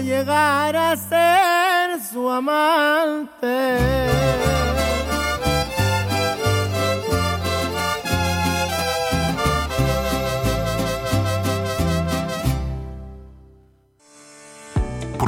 llegar a ser su amante.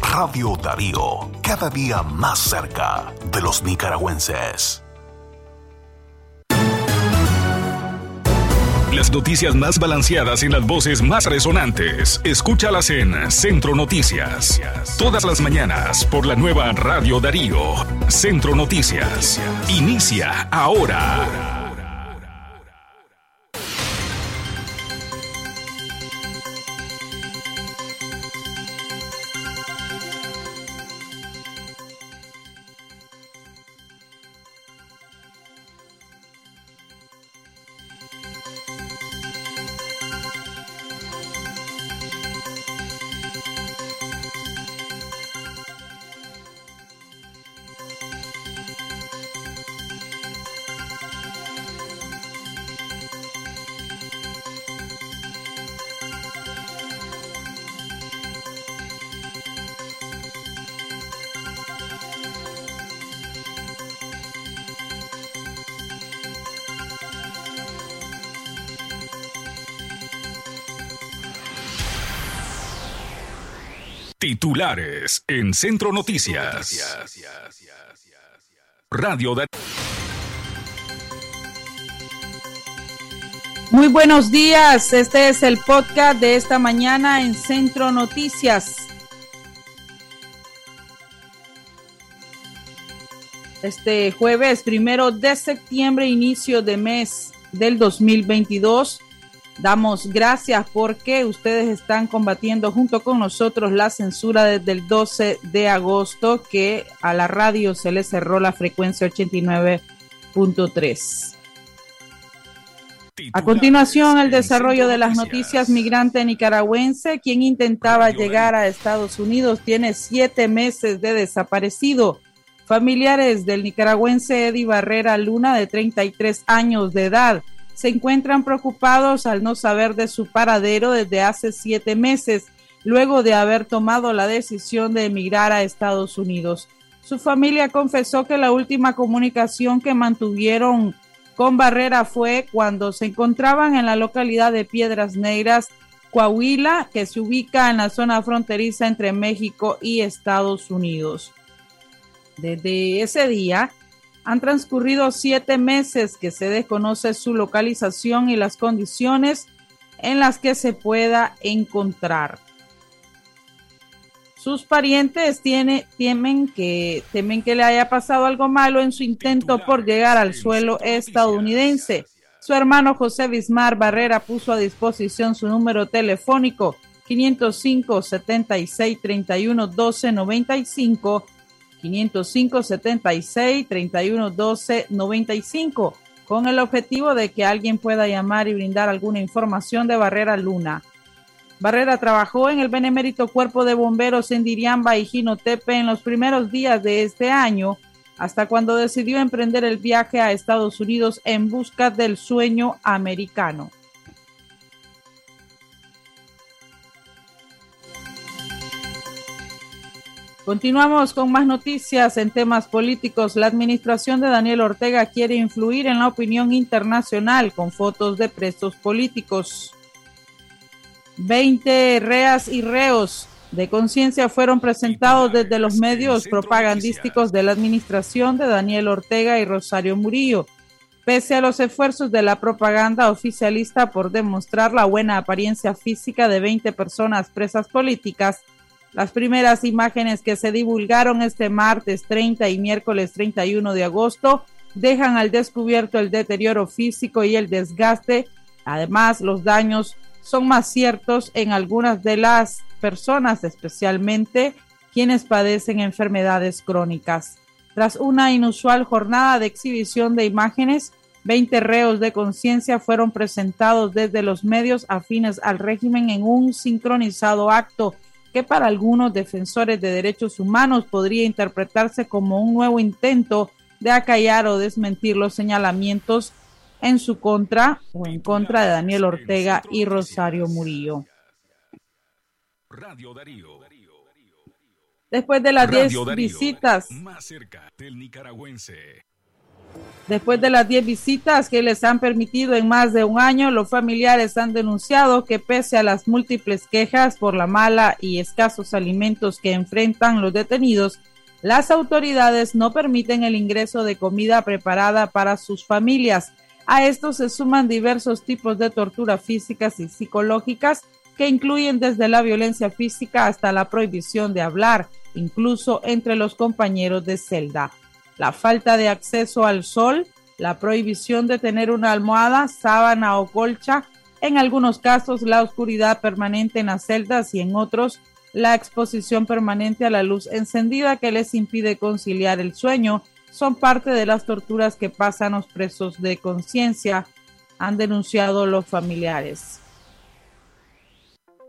Radio Darío, cada día más cerca de los nicaragüenses. Las noticias más balanceadas y las voces más resonantes. Escúchalas en Centro Noticias. Todas las mañanas por la nueva Radio Darío. Centro Noticias. Inicia ahora. Titulares en Centro Noticias. Radio de... Muy buenos días, este es el podcast de esta mañana en Centro Noticias. Este jueves primero de septiembre, inicio de mes del 2022. Damos gracias porque ustedes están combatiendo junto con nosotros la censura desde el 12 de agosto que a la radio se le cerró la frecuencia 89.3. A continuación, el desarrollo de las noticias migrante nicaragüense, quien intentaba llegar a Estados Unidos, tiene siete meses de desaparecido. Familiares del nicaragüense Eddie Barrera Luna, de 33 años de edad, se encuentran preocupados al no saber de su paradero desde hace siete meses, luego de haber tomado la decisión de emigrar a Estados Unidos. Su familia confesó que la última comunicación que mantuvieron con Barrera fue cuando se encontraban en la localidad de Piedras Negras, Coahuila, que se ubica en la zona fronteriza entre México y Estados Unidos. Desde ese día, han transcurrido siete meses que se desconoce su localización y las condiciones en las que se pueda encontrar. Sus parientes temen, que, temen que le haya pasado algo malo en su intento por llegar al suelo estadounidense. Su hermano José Bismar Barrera puso a disposición su número telefónico 505 76 31 12 95 505 76 31 12 95 con el objetivo de que alguien pueda llamar y brindar alguna información de Barrera Luna. Barrera trabajó en el Benemérito Cuerpo de Bomberos en Diriamba y Jinotepe en los primeros días de este año, hasta cuando decidió emprender el viaje a Estados Unidos en busca del sueño americano. Continuamos con más noticias en temas políticos. La administración de Daniel Ortega quiere influir en la opinión internacional con fotos de presos políticos. Veinte reas y reos de conciencia fueron presentados desde los medios propagandísticos de la administración de Daniel Ortega y Rosario Murillo. Pese a los esfuerzos de la propaganda oficialista por demostrar la buena apariencia física de 20 personas presas políticas, las primeras imágenes que se divulgaron este martes 30 y miércoles 31 de agosto dejan al descubierto el deterioro físico y el desgaste. Además, los daños son más ciertos en algunas de las personas, especialmente quienes padecen enfermedades crónicas. Tras una inusual jornada de exhibición de imágenes, 20 reos de conciencia fueron presentados desde los medios afines al régimen en un sincronizado acto que para algunos defensores de derechos humanos podría interpretarse como un nuevo intento de acallar o desmentir los señalamientos en su contra o en contra de Daniel Ortega y Rosario Murillo. Después de las 10 visitas más cerca del nicaragüense. Después de las 10 visitas que les han permitido en más de un año, los familiares han denunciado que pese a las múltiples quejas por la mala y escasos alimentos que enfrentan los detenidos, las autoridades no permiten el ingreso de comida preparada para sus familias. A esto se suman diversos tipos de tortura físicas y psicológicas que incluyen desde la violencia física hasta la prohibición de hablar, incluso entre los compañeros de celda la falta de acceso al sol, la prohibición de tener una almohada, sábana o colcha, en algunos casos la oscuridad permanente en las celdas y en otros la exposición permanente a la luz encendida que les impide conciliar el sueño son parte de las torturas que pasan los presos de conciencia, han denunciado los familiares.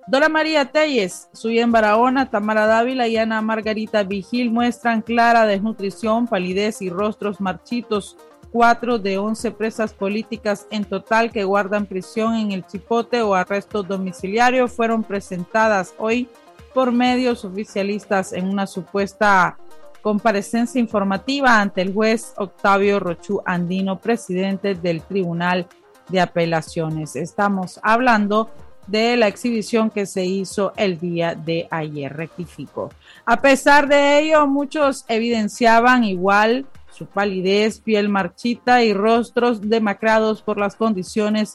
Dora María Telles, Suyen Barahona, Tamara Dávila y Ana Margarita Vigil muestran clara desnutrición, palidez y rostros marchitos. Cuatro de once presas políticas en total que guardan prisión en el Chipote o arresto domiciliario fueron presentadas hoy por medios oficialistas en una supuesta comparecencia informativa ante el juez Octavio Rochú Andino, presidente del Tribunal de Apelaciones. Estamos hablando de la exhibición que se hizo el día de ayer, rectificó. A pesar de ello, muchos evidenciaban igual su palidez, piel marchita y rostros demacrados por las condiciones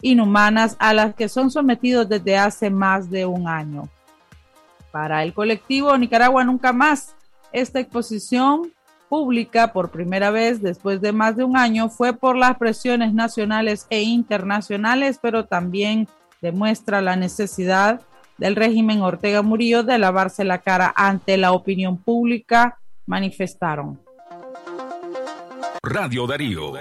inhumanas a las que son sometidos desde hace más de un año. Para el colectivo Nicaragua Nunca Más, esta exposición pública por primera vez después de más de un año fue por las presiones nacionales e internacionales, pero también demuestra la necesidad del régimen Ortega Murillo de lavarse la cara ante la opinión pública, manifestaron. Radio Darío.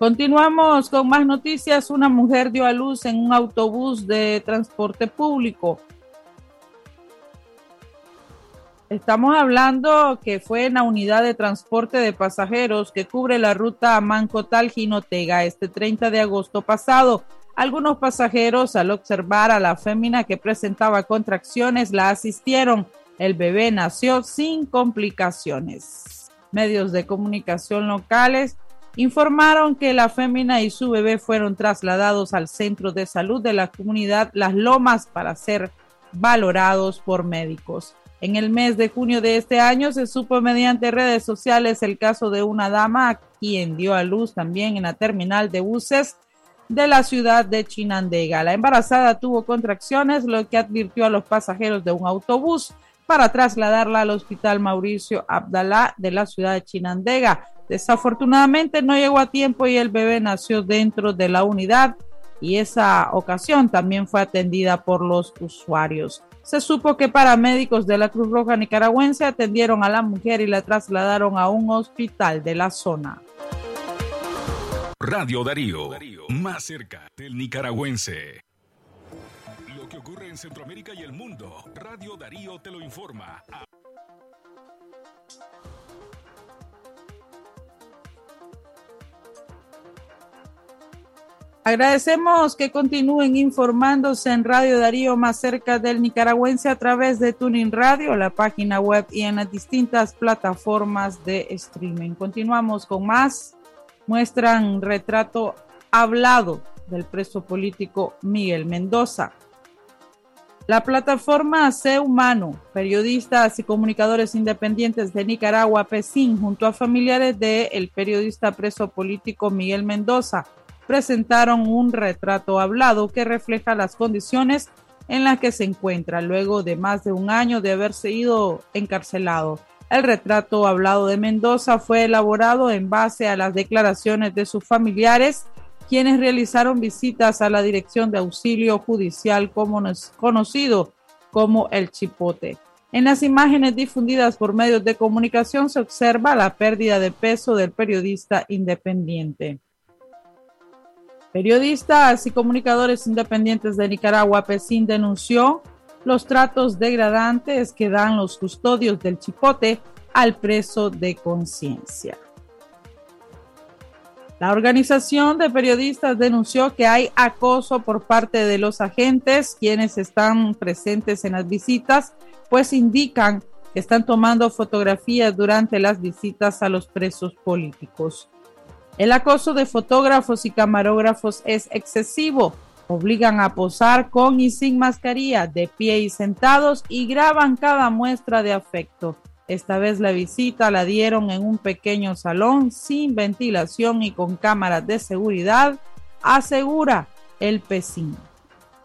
Continuamos con más noticias. Una mujer dio a luz en un autobús de transporte público. Estamos hablando que fue en la unidad de transporte de pasajeros que cubre la ruta Mancotal-Jinotega este 30 de agosto pasado. Algunos pasajeros, al observar a la fémina que presentaba contracciones, la asistieron. El bebé nació sin complicaciones. Medios de comunicación locales informaron que la fémina y su bebé fueron trasladados al centro de salud de la comunidad Las Lomas para ser valorados por médicos. En el mes de junio de este año se supo mediante redes sociales el caso de una dama quien dio a luz también en la terminal de buses de la ciudad de Chinandega. La embarazada tuvo contracciones, lo que advirtió a los pasajeros de un autobús para trasladarla al hospital Mauricio Abdalá de la ciudad de Chinandega. Desafortunadamente no llegó a tiempo y el bebé nació dentro de la unidad y esa ocasión también fue atendida por los usuarios se supo que paramédicos de la Cruz Roja Nicaragüense atendieron a la mujer y la trasladaron a un hospital de la zona. Radio Darío, más cerca del nicaragüense. Lo que ocurre en Centroamérica y el mundo, Radio Darío te lo informa. Agradecemos que continúen informándose en Radio Darío más cerca del nicaragüense a través de Tuning Radio, la página web y en las distintas plataformas de streaming. Continuamos con más. Muestran retrato hablado del preso político Miguel Mendoza. La plataforma C Humano, periodistas y comunicadores independientes de Nicaragua, PESIN, junto a familiares del periodista preso político Miguel Mendoza, presentaron un retrato hablado que refleja las condiciones en las que se encuentra luego de más de un año de haber sido encarcelado. El retrato hablado de Mendoza fue elaborado en base a las declaraciones de sus familiares, quienes realizaron visitas a la Dirección de Auxilio Judicial como conocido como el Chipote. En las imágenes difundidas por medios de comunicación se observa la pérdida de peso del periodista independiente. Periodistas y comunicadores independientes de Nicaragua, PESIN denunció los tratos degradantes que dan los custodios del Chipote al preso de conciencia. La organización de periodistas denunció que hay acoso por parte de los agentes quienes están presentes en las visitas pues indican que están tomando fotografías durante las visitas a los presos políticos. El acoso de fotógrafos y camarógrafos es excesivo. Obligan a posar con y sin mascarilla, de pie y sentados, y graban cada muestra de afecto. Esta vez la visita la dieron en un pequeño salón sin ventilación y con cámaras de seguridad, asegura el PECIN.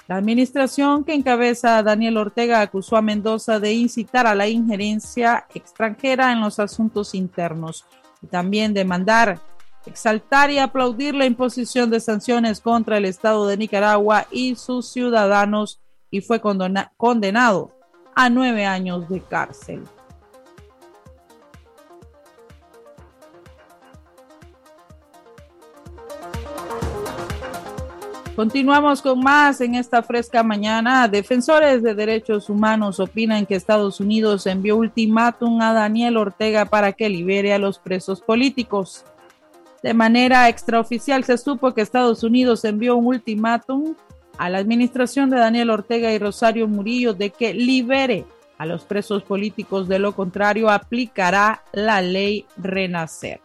La administración que encabeza Daniel Ortega acusó a Mendoza de incitar a la injerencia extranjera en los asuntos internos y también de mandar, exaltar y aplaudir la imposición de sanciones contra el Estado de Nicaragua y sus ciudadanos y fue condenado a nueve años de cárcel. Continuamos con más en esta fresca mañana. Defensores de derechos humanos opinan que Estados Unidos envió ultimátum a Daniel Ortega para que libere a los presos políticos. De manera extraoficial se supo que Estados Unidos envió un ultimátum a la administración de Daniel Ortega y Rosario Murillo de que libere a los presos políticos, de lo contrario aplicará la ley Renacer.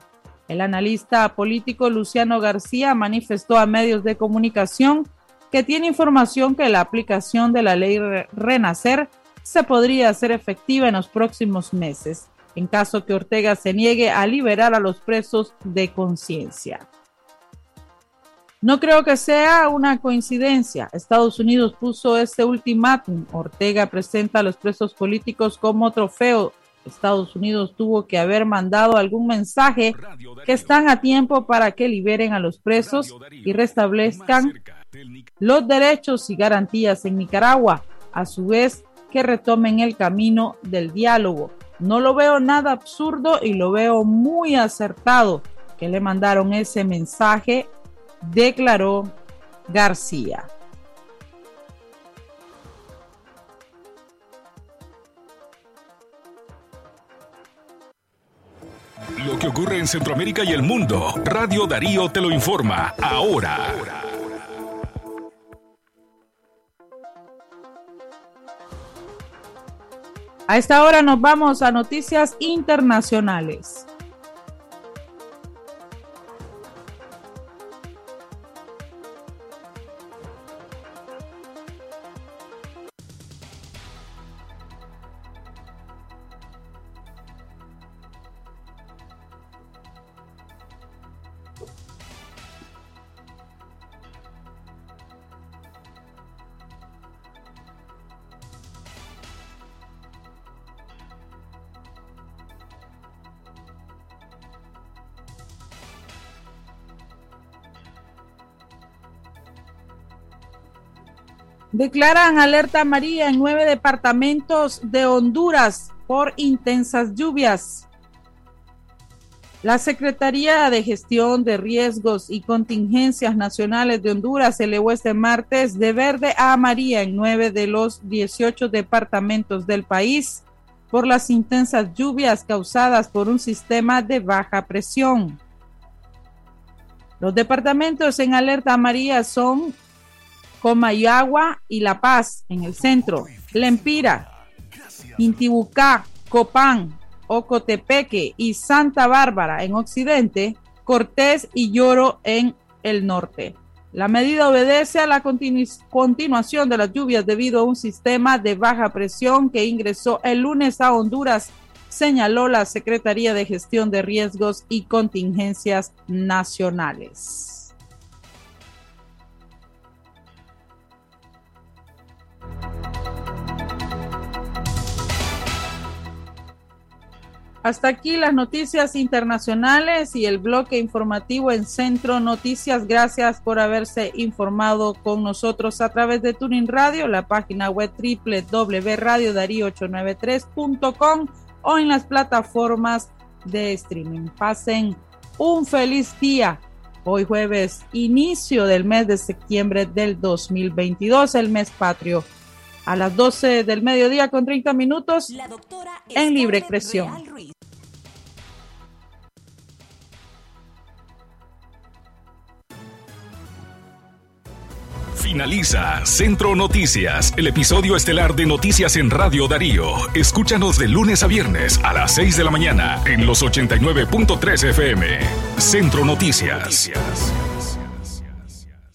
El analista político Luciano García manifestó a medios de comunicación que tiene información que la aplicación de la ley Renacer se podría hacer efectiva en los próximos meses, en caso que Ortega se niegue a liberar a los presos de conciencia. No creo que sea una coincidencia. Estados Unidos puso este ultimátum. Ortega presenta a los presos políticos como trofeo Estados Unidos tuvo que haber mandado algún mensaje que están a tiempo para que liberen a los presos y restablezcan los derechos y garantías en Nicaragua, a su vez que retomen el camino del diálogo. No lo veo nada absurdo y lo veo muy acertado que le mandaron ese mensaje, declaró García. Lo que ocurre en Centroamérica y el mundo, Radio Darío te lo informa ahora. A esta hora nos vamos a noticias internacionales. Declaran alerta amarilla en nueve departamentos de Honduras por intensas lluvias. La Secretaría de Gestión de Riesgos y Contingencias Nacionales de Honduras elevó este martes de verde a amarilla en nueve de los 18 departamentos del país por las intensas lluvias causadas por un sistema de baja presión. Los departamentos en alerta amarilla son Comayagua y La Paz en el centro, Lempira, Intibucá, Copán, Ocotepeque y Santa Bárbara en occidente, Cortés y Lloro en el norte. La medida obedece a la continuación de las lluvias debido a un sistema de baja presión que ingresó el lunes a Honduras, señaló la Secretaría de Gestión de Riesgos y Contingencias Nacionales. Hasta aquí las noticias internacionales y el bloque informativo en Centro Noticias. Gracias por haberse informado con nosotros a través de Tuning Radio, la página web www.radiodarío893.com o en las plataformas de streaming. Pasen un feliz día. Hoy jueves, inicio del mes de septiembre del 2022, el mes patrio. A las 12 del mediodía con 30 minutos en libre expresión. Finaliza Centro Noticias, el episodio estelar de Noticias en Radio Darío. Escúchanos de lunes a viernes a las 6 de la mañana en los 89.3 FM. Centro Noticias.